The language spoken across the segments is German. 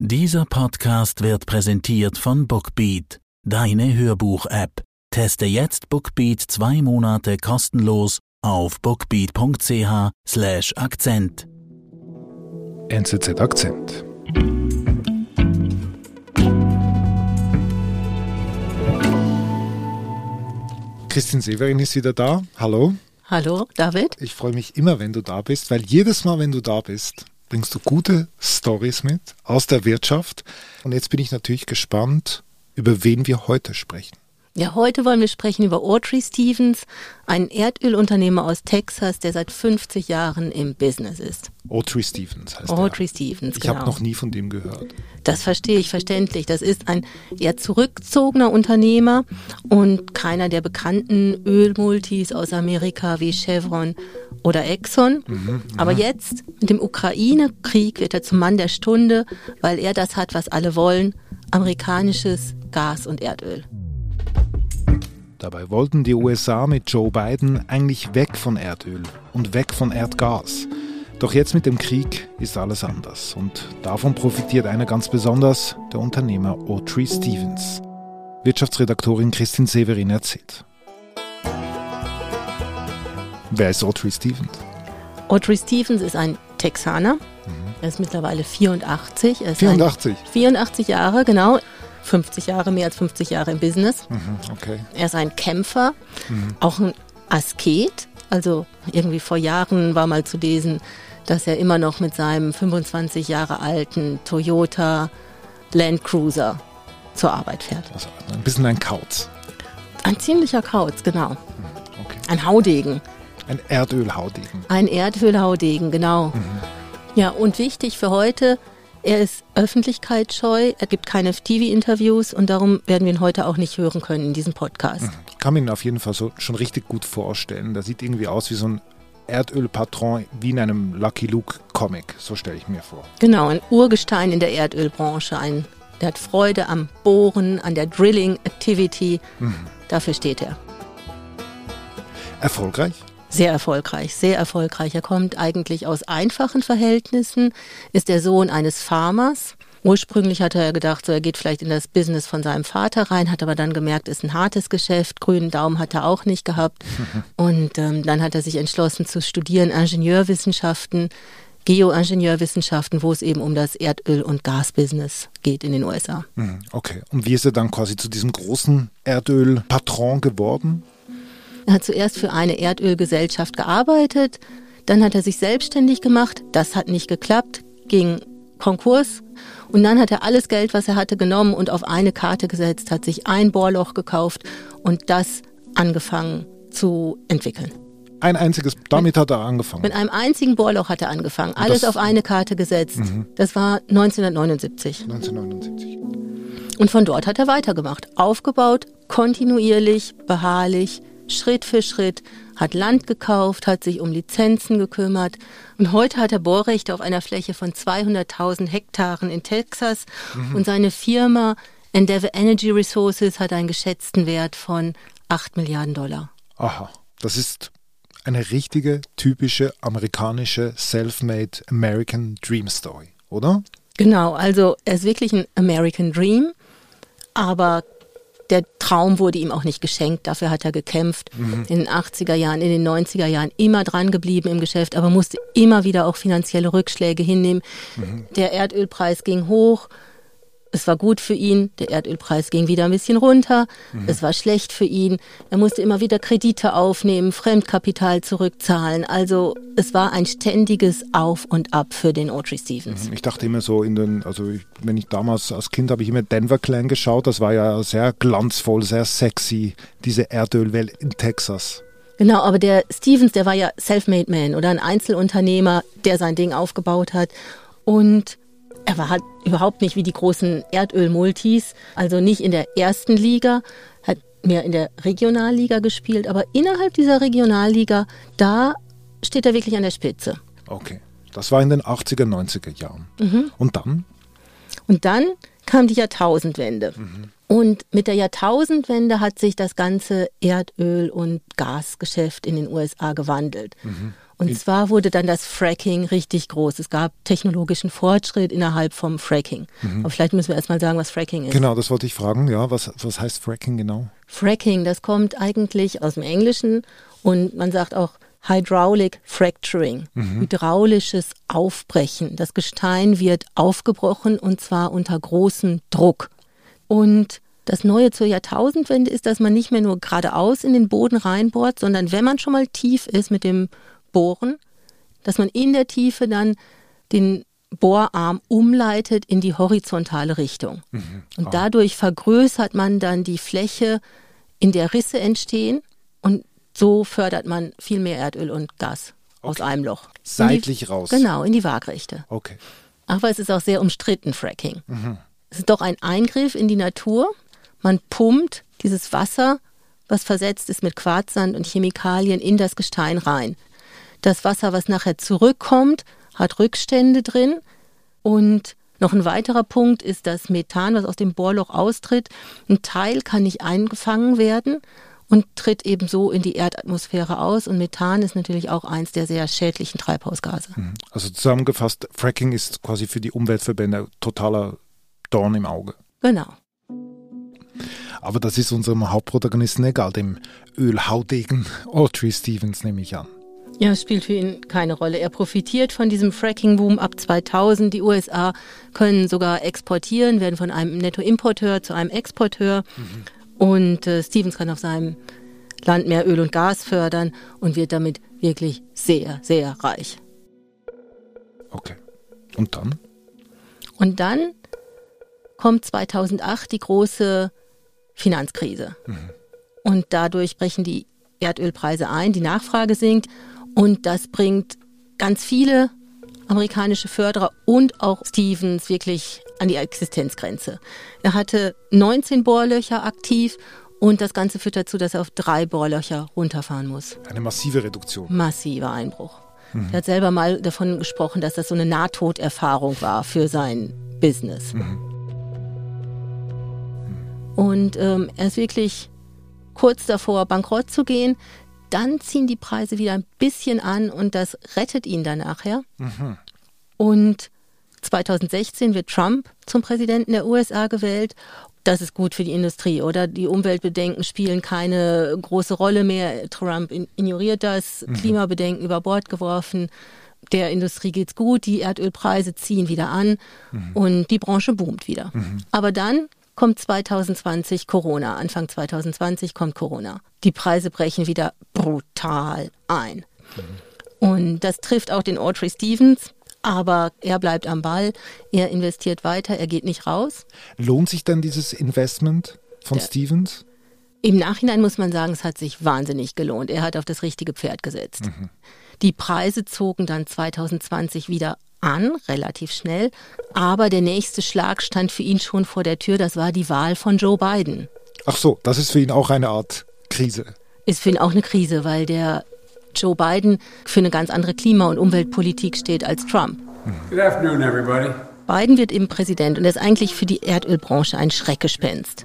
Dieser Podcast wird präsentiert von Bookbeat, deine Hörbuch-App. Teste jetzt Bookbeat zwei Monate kostenlos auf bookbeat.ch/slash Akzent. NZZ Akzent. Christine Severin ist wieder da. Hallo. Hallo, David. Ich freue mich immer, wenn du da bist, weil jedes Mal, wenn du da bist, bringst du gute Stories mit aus der Wirtschaft. Und jetzt bin ich natürlich gespannt, über wen wir heute sprechen. Ja, heute wollen wir sprechen über Audrey Stevens, einen Erdölunternehmer aus Texas, der seit 50 Jahren im Business ist. Audrey Stevens heißt Audrey er. Stevens, Ich genau. habe noch nie von dem gehört. Das verstehe ich verständlich. Das ist ein eher zurückgezogener Unternehmer und keiner der bekannten Ölmultis aus Amerika wie Chevron oder Exxon. Aber jetzt mit dem Ukraine-Krieg wird er zum Mann der Stunde, weil er das hat, was alle wollen, amerikanisches Gas und Erdöl. Dabei wollten die USA mit Joe Biden eigentlich weg von Erdöl und weg von Erdgas. Doch jetzt mit dem Krieg ist alles anders und davon profitiert einer ganz besonders, der Unternehmer Audrey Stevens. Wirtschaftsredaktorin Christine Severin erzählt. Wer ist Audrey Stevens? Audrey Stevens ist ein Texaner. Er ist mittlerweile 84. Er ist 84. Ein 84 Jahre, genau. 50 Jahre, mehr als 50 Jahre im Business. Mhm, okay. Er ist ein Kämpfer, auch ein Asket. Also irgendwie vor Jahren war mal zu lesen, dass er immer noch mit seinem 25 Jahre alten Toyota Land Cruiser zur Arbeit fährt. Also ein bisschen ein Kauz. Ein ziemlicher Kauz, genau. Okay. Ein Haudegen. Ein Erdölhaudegen. Ein Erdölhaudegen, genau. Ja, und wichtig für heute, er ist öffentlichkeitsscheu, er gibt keine TV-Interviews und darum werden wir ihn heute auch nicht hören können in diesem Podcast. Ich kann mir ihn auf jeden Fall so schon richtig gut vorstellen. Der sieht irgendwie aus wie so ein Erdölpatron wie in einem Lucky Luke Comic. So stelle ich mir vor. Genau, ein Urgestein in der Erdölbranche, ein, der hat Freude am Bohren, an der Drilling-Activity. Dafür steht er. Erfolgreich? Sehr erfolgreich, sehr erfolgreich. Er kommt eigentlich aus einfachen Verhältnissen, ist der Sohn eines Farmers. Ursprünglich hatte er gedacht, so er geht vielleicht in das Business von seinem Vater rein, hat aber dann gemerkt, ist ein hartes Geschäft. Grünen Daumen hat er auch nicht gehabt. Und ähm, dann hat er sich entschlossen zu studieren Ingenieurwissenschaften, Geoingenieurwissenschaften, wo es eben um das Erdöl- und Gasbusiness geht in den USA. Mhm, Okay. Und wie ist er dann quasi zu diesem großen Erdölpatron geworden? Er hat zuerst für eine Erdölgesellschaft gearbeitet, dann hat er sich selbstständig gemacht, das hat nicht geklappt, ging Konkurs und dann hat er alles Geld, was er hatte, genommen und auf eine Karte gesetzt, hat sich ein Bohrloch gekauft und das angefangen zu entwickeln. Ein einziges, damit hat er angefangen. Mit einem einzigen Bohrloch hat er angefangen, alles das- auf eine Karte gesetzt. Das war 1979. 1979. Und von dort hat er weitergemacht. Aufgebaut, kontinuierlich, beharrlich, Schritt für Schritt, hat Land gekauft, hat sich um Lizenzen gekümmert. Und heute hat er Bohrrechte auf einer Fläche von 200.000 Hektaren in Texas. Und seine Firma Endeavour Energy Resources hat einen geschätzten Wert von 8 Milliarden Dollar. Aha. Das ist eine richtige, typische amerikanische Self-Made American Dream Story, oder? Genau, also er ist wirklich ein American Dream, aber der Traum wurde ihm auch nicht geschenkt, dafür hat er gekämpft. In den 80er Jahren, in den 90er Jahren immer dran geblieben im Geschäft, aber musste immer wieder auch finanzielle Rückschläge hinnehmen. Der Erdölpreis ging hoch. Es war gut für ihn, der Erdölpreis ging wieder ein bisschen runter. Es war schlecht für ihn. Er musste immer wieder Kredite aufnehmen, Fremdkapital zurückzahlen. Also es war ein ständiges Auf und Ab für den Audrey Stevens. Ich dachte immer so in den, also ich, wenn ich damals als Kind habe ich immer Denver Clan geschaut, das war ja sehr glanzvoll, sehr sexy, diese Erdölwelt in Texas. Genau, aber der Stevens, der war ja Self-Made Man oder ein Einzelunternehmer, der sein Ding aufgebaut hat. Und er war halt überhaupt nicht wie die großen Erdöl-Multis, also nicht in der ersten Liga, hat mehr in der Regionalliga gespielt, aber innerhalb dieser Regionalliga, da steht er wirklich an der Spitze. Okay. Das war in den 80er, 90er Jahren. Und dann? Und dann kam die Jahrtausendwende. Und mit der Jahrtausendwende hat sich das ganze Erdöl- und Gasgeschäft in den USA gewandelt. Und zwar wurde dann das Fracking richtig groß. Es gab technologischen Fortschritt innerhalb vom Fracking. Mhm. Aber vielleicht müssen wir erstmal sagen, was Fracking ist. Genau, das wollte ich fragen. Ja, was, was heißt Fracking genau? Fracking, das kommt eigentlich aus dem Englischen und man sagt auch Hydraulic Fracturing, mhm. hydraulisches Aufbrechen. Das Gestein wird aufgebrochen und zwar unter großem Druck. Und das Neue zur Jahrtausendwende ist, dass man nicht mehr nur geradeaus in den Boden reinbohrt, sondern wenn man schon mal tief ist mit dem Bohren, dass man in der Tiefe dann den Bohrarm umleitet in die horizontale Richtung. Mhm. Und dadurch vergrößert man dann die Fläche, in der Risse entstehen und so fördert man viel mehr Erdöl und Gas okay. aus einem Loch. Seitlich die, raus. Genau, in die Waagrechte. Okay. Aber es ist auch sehr umstritten, Fracking. Mhm. Es ist doch ein Eingriff in die Natur. Man pumpt dieses Wasser, was versetzt ist mit Quarzsand und Chemikalien, in das Gestein rein. Das Wasser, was nachher zurückkommt, hat Rückstände drin. Und noch ein weiterer Punkt ist das Methan, was aus dem Bohrloch austritt. Ein Teil kann nicht eingefangen werden und tritt ebenso in die Erdatmosphäre aus. Und Methan ist natürlich auch eins der sehr schädlichen Treibhausgase. Mhm. Also zusammengefasst, Fracking ist quasi für die Umweltverbände totaler Dorn im Auge. Genau. Aber das ist unserem Hauptprotagonisten egal, dem Ölhaudegen Audrey Stevens nehme ich an. Ja, es spielt für ihn keine Rolle. Er profitiert von diesem Fracking-Boom ab 2000. Die USA können sogar exportieren, werden von einem Nettoimporteur zu einem Exporteur. Mhm. Und äh, Stevens kann auf seinem Land mehr Öl und Gas fördern und wird damit wirklich sehr, sehr reich. Okay. Und dann? Und dann kommt 2008 die große Finanzkrise. Mhm. Und dadurch brechen die Erdölpreise ein, die Nachfrage sinkt und das bringt ganz viele amerikanische Förderer und auch Stevens wirklich an die Existenzgrenze. Er hatte 19 Bohrlöcher aktiv und das Ganze führt dazu, dass er auf drei Bohrlöcher runterfahren muss. Eine massive Reduktion. Massiver Einbruch. Mhm. Er hat selber mal davon gesprochen, dass das so eine Nahtoderfahrung war für sein Business. Mhm. Und ähm, er ist wirklich kurz davor, bankrott zu gehen. Dann ziehen die Preise wieder ein bisschen an und das rettet ihn dann nachher. Mhm. Und 2016 wird Trump zum Präsidenten der USA gewählt. Das ist gut für die Industrie, oder? Die Umweltbedenken spielen keine große Rolle mehr. Trump ignoriert das, mhm. Klimabedenken über Bord geworfen. Der Industrie geht's gut, die Erdölpreise ziehen wieder an mhm. und die Branche boomt wieder. Mhm. Aber dann kommt 2020 Corona. Anfang 2020 kommt Corona. Die Preise brechen wieder brutal ein. Und das trifft auch den Audrey Stevens. Aber er bleibt am Ball, er investiert weiter, er geht nicht raus. Lohnt sich denn dieses Investment von Der, Stevens? Im Nachhinein muss man sagen, es hat sich wahnsinnig gelohnt. Er hat auf das richtige Pferd gesetzt. Mhm. Die Preise zogen dann 2020 wieder an, relativ schnell. Aber der nächste Schlag stand für ihn schon vor der Tür. Das war die Wahl von Joe Biden. Ach so, das ist für ihn auch eine Art Krise. Ist für ihn auch eine Krise, weil der Joe Biden für eine ganz andere Klima- und Umweltpolitik steht als Trump. Good afternoon, everybody. Biden wird eben Präsident und er ist eigentlich für die Erdölbranche ein Schreckgespenst.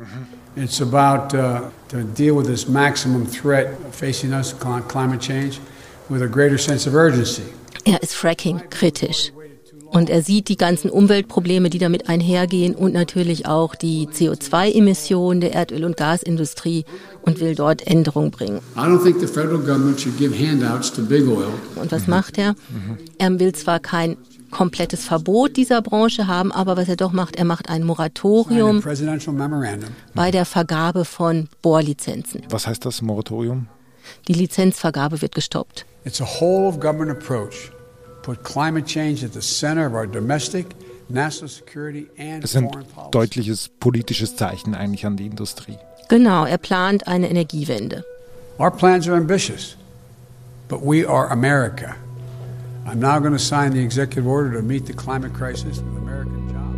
It's about uh, to deal with this maximum threat facing us, climate change, with a greater sense of urgency. Er ist Fracking kritisch. Und er sieht die ganzen Umweltprobleme, die damit einhergehen und natürlich auch die CO2-Emissionen der Erdöl- und Gasindustrie und will dort Änderungen bringen. Und was macht er? Er will zwar kein komplettes Verbot dieser Branche haben, aber was er doch macht, er macht ein Moratorium bei der Vergabe von Bohrlizenzen. Was heißt das Moratorium? Die Lizenzvergabe wird gestoppt. It's a whole of government approach Es ist ein deutliches politisches Zeichen eigentlich an die Industrie. Genau, er plant eine Energiewende. Our plans are ambitious, but we are America. I'm now going to sign the executive order to meet the climate crisis with American jobs.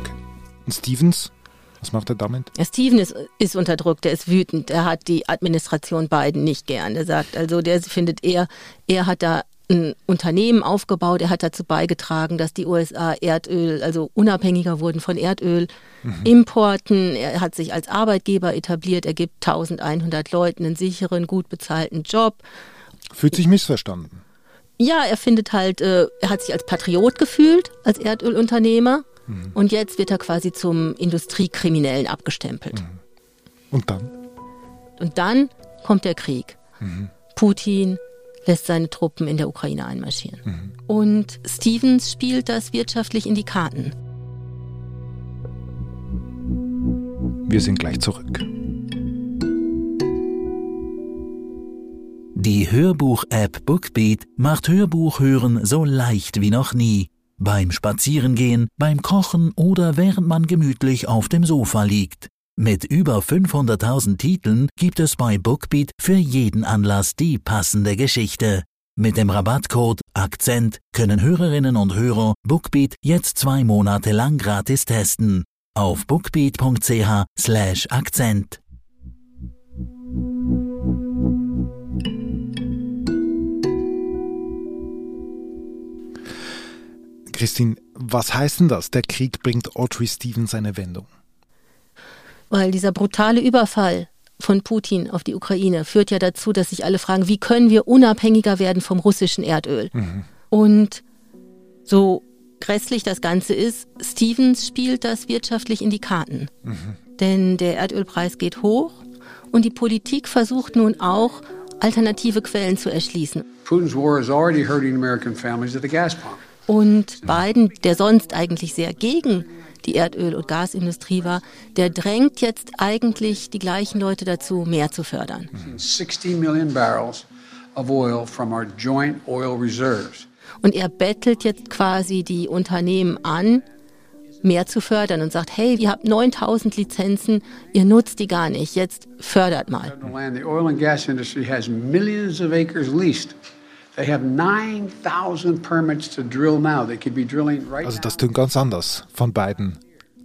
Okay. Und Stevens was macht er damit? Steven ist, ist unterdrückt, er ist wütend, er hat die Administration Biden nicht gern. Er sagt also, der findet er, er hat da ein Unternehmen aufgebaut. Er hat dazu beigetragen, dass die USA Erdöl, also unabhängiger wurden von Erdölimporten. Mhm. Er hat sich als Arbeitgeber etabliert. Er gibt 1100 Leuten einen sicheren, gut bezahlten Job. Fühlt sich missverstanden. Ja, er findet halt, äh, er hat sich als Patriot gefühlt, als Erdölunternehmer. Mhm. Und jetzt wird er quasi zum Industriekriminellen abgestempelt. Mhm. Und dann? Und dann kommt der Krieg. Mhm. Putin lässt seine Truppen in der Ukraine einmarschieren. Mhm. Und Stevens spielt das wirtschaftlich in die Karten. Wir sind gleich zurück. Die Hörbuch-App Bookbeat macht Hörbuchhören so leicht wie noch nie. Beim Spazierengehen, beim Kochen oder während man gemütlich auf dem Sofa liegt. Mit über 500.000 Titeln gibt es bei Bookbeat für jeden Anlass die passende Geschichte. Mit dem Rabattcode Akzent können Hörerinnen und Hörer Bookbeat jetzt zwei Monate lang gratis testen. Auf bookbeat.ch slash Akzent. Christine, was heißt denn das? Der Krieg bringt Audrey Stevens eine Wendung. Weil dieser brutale Überfall von Putin auf die Ukraine führt ja dazu, dass sich alle fragen, wie können wir unabhängiger werden vom russischen Erdöl? Mhm. Und so grässlich das Ganze ist, Stevens spielt das wirtschaftlich in die Karten. Mhm. Denn der Erdölpreis geht hoch und die Politik versucht nun auch, alternative Quellen zu erschließen. Putin's war is already hurting American families at the gas pump. Und Biden, der sonst eigentlich sehr gegen die Erdöl- und Gasindustrie war, der drängt jetzt eigentlich die gleichen Leute dazu, mehr zu fördern. 60 Million barrels of oil from our joint oil reserves. Und er bettelt jetzt quasi die Unternehmen an, mehr zu fördern und sagt, hey, ihr habt 9000 Lizenzen, ihr nutzt die gar nicht, jetzt fördert mal. The oil and gas industry has millions of acres leased. Also das klingt ganz anders von beiden.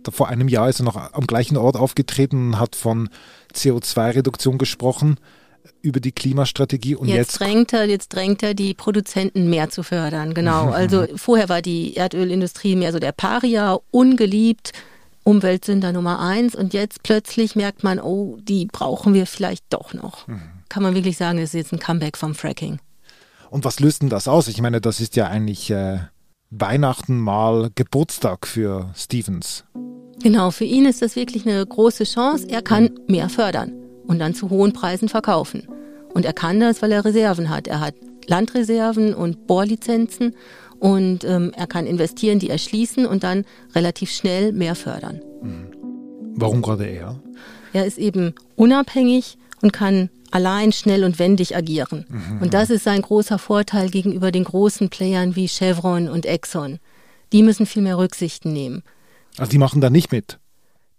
Vor einem Jahr ist er noch am gleichen Ort aufgetreten und hat von CO2-Reduktion gesprochen über die Klimastrategie und jetzt, jetzt drängt er jetzt drängt er die Produzenten mehr zu fördern genau. Also vorher war die Erdölindustrie mehr so der Paria ungeliebt Umweltsünder Nummer eins und jetzt plötzlich merkt man oh die brauchen wir vielleicht doch noch. Mhm. kann man wirklich sagen es ist jetzt ein Comeback vom Fracking und was löst denn das aus? Ich meine, das ist ja eigentlich äh, Weihnachten mal Geburtstag für Stevens. Genau, für ihn ist das wirklich eine große Chance. Er kann mehr fördern und dann zu hohen Preisen verkaufen. Und er kann das, weil er Reserven hat. Er hat Landreserven und Bohrlizenzen und ähm, er kann investieren, die erschließen und dann relativ schnell mehr fördern. Mhm. Warum gerade er? Er ist eben unabhängig und kann allein schnell und wendig agieren. Mhm. Und das ist sein großer Vorteil gegenüber den großen Playern wie Chevron und Exxon. Die müssen viel mehr Rücksichten nehmen. Also die machen da nicht mit?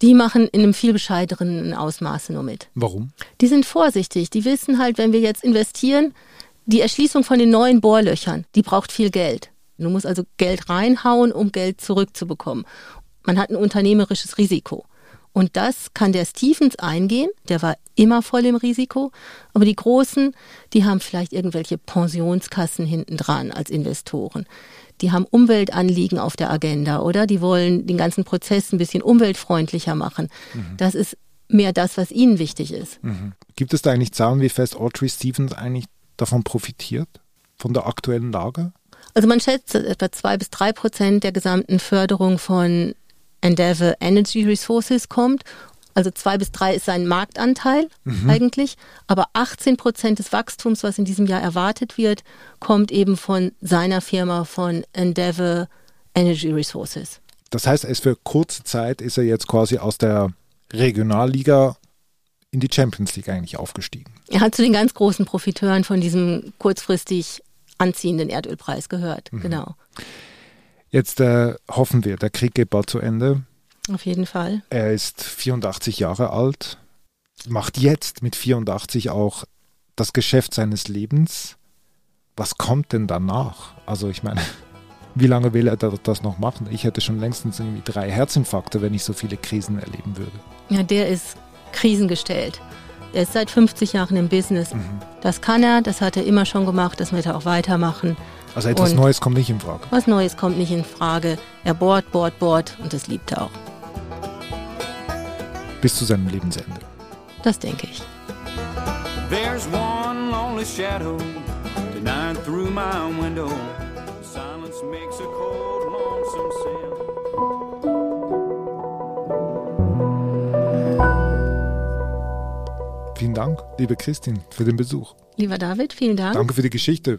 Die machen in einem viel bescheideren Ausmaße nur mit. Warum? Die sind vorsichtig. Die wissen halt, wenn wir jetzt investieren, die Erschließung von den neuen Bohrlöchern, die braucht viel Geld. Du musst also Geld reinhauen, um Geld zurückzubekommen. Man hat ein unternehmerisches Risiko. Und das kann der Stevens eingehen, der war immer voll im Risiko. Aber die Großen, die haben vielleicht irgendwelche Pensionskassen hinten dran als Investoren. Die haben Umweltanliegen auf der Agenda, oder? Die wollen den ganzen Prozess ein bisschen umweltfreundlicher machen. Mhm. Das ist mehr das, was ihnen wichtig ist. Mhm. Gibt es da eigentlich Zahlen, wie fest Audrey Stevens eigentlich davon profitiert? Von der aktuellen Lage? Also man schätzt, etwa zwei bis drei Prozent der gesamten Förderung von Endeavour Energy Resources kommt. Also zwei bis drei ist sein Marktanteil mhm. eigentlich, aber 18 Prozent des Wachstums, was in diesem Jahr erwartet wird, kommt eben von seiner Firma von Endeavour Energy Resources. Das heißt, er ist für kurze Zeit ist er jetzt quasi aus der Regionalliga in die Champions League eigentlich aufgestiegen. Er hat zu den ganz großen Profiteuren von diesem kurzfristig anziehenden Erdölpreis gehört. Mhm. Genau. Jetzt äh, hoffen wir, der Krieg geht bald zu Ende. Auf jeden Fall. Er ist 84 Jahre alt, macht jetzt mit 84 auch das Geschäft seines Lebens. Was kommt denn danach? Also ich meine, wie lange will er das noch machen? Ich hätte schon längstens irgendwie drei Herzinfarkte, wenn ich so viele Krisen erleben würde. Ja, der ist krisengestellt. er ist seit 50 Jahren im Business. Mhm. Das kann er, das hat er immer schon gemacht, das wird er auch weitermachen. Also etwas Und- Neues kommt nicht in Frage. Was Neues kommt nicht in Frage. Er bohrt, bohrt, bohrt und das liebt er auch. Bis zu seinem Lebensende. Das denke ich. There's one lonely shadow tonight through my window. Silence makes a cold, lonesome sound. Vielen Dank, liebe Christin, für den Besuch. Lieber David, vielen Dank. Danke für die Geschichte.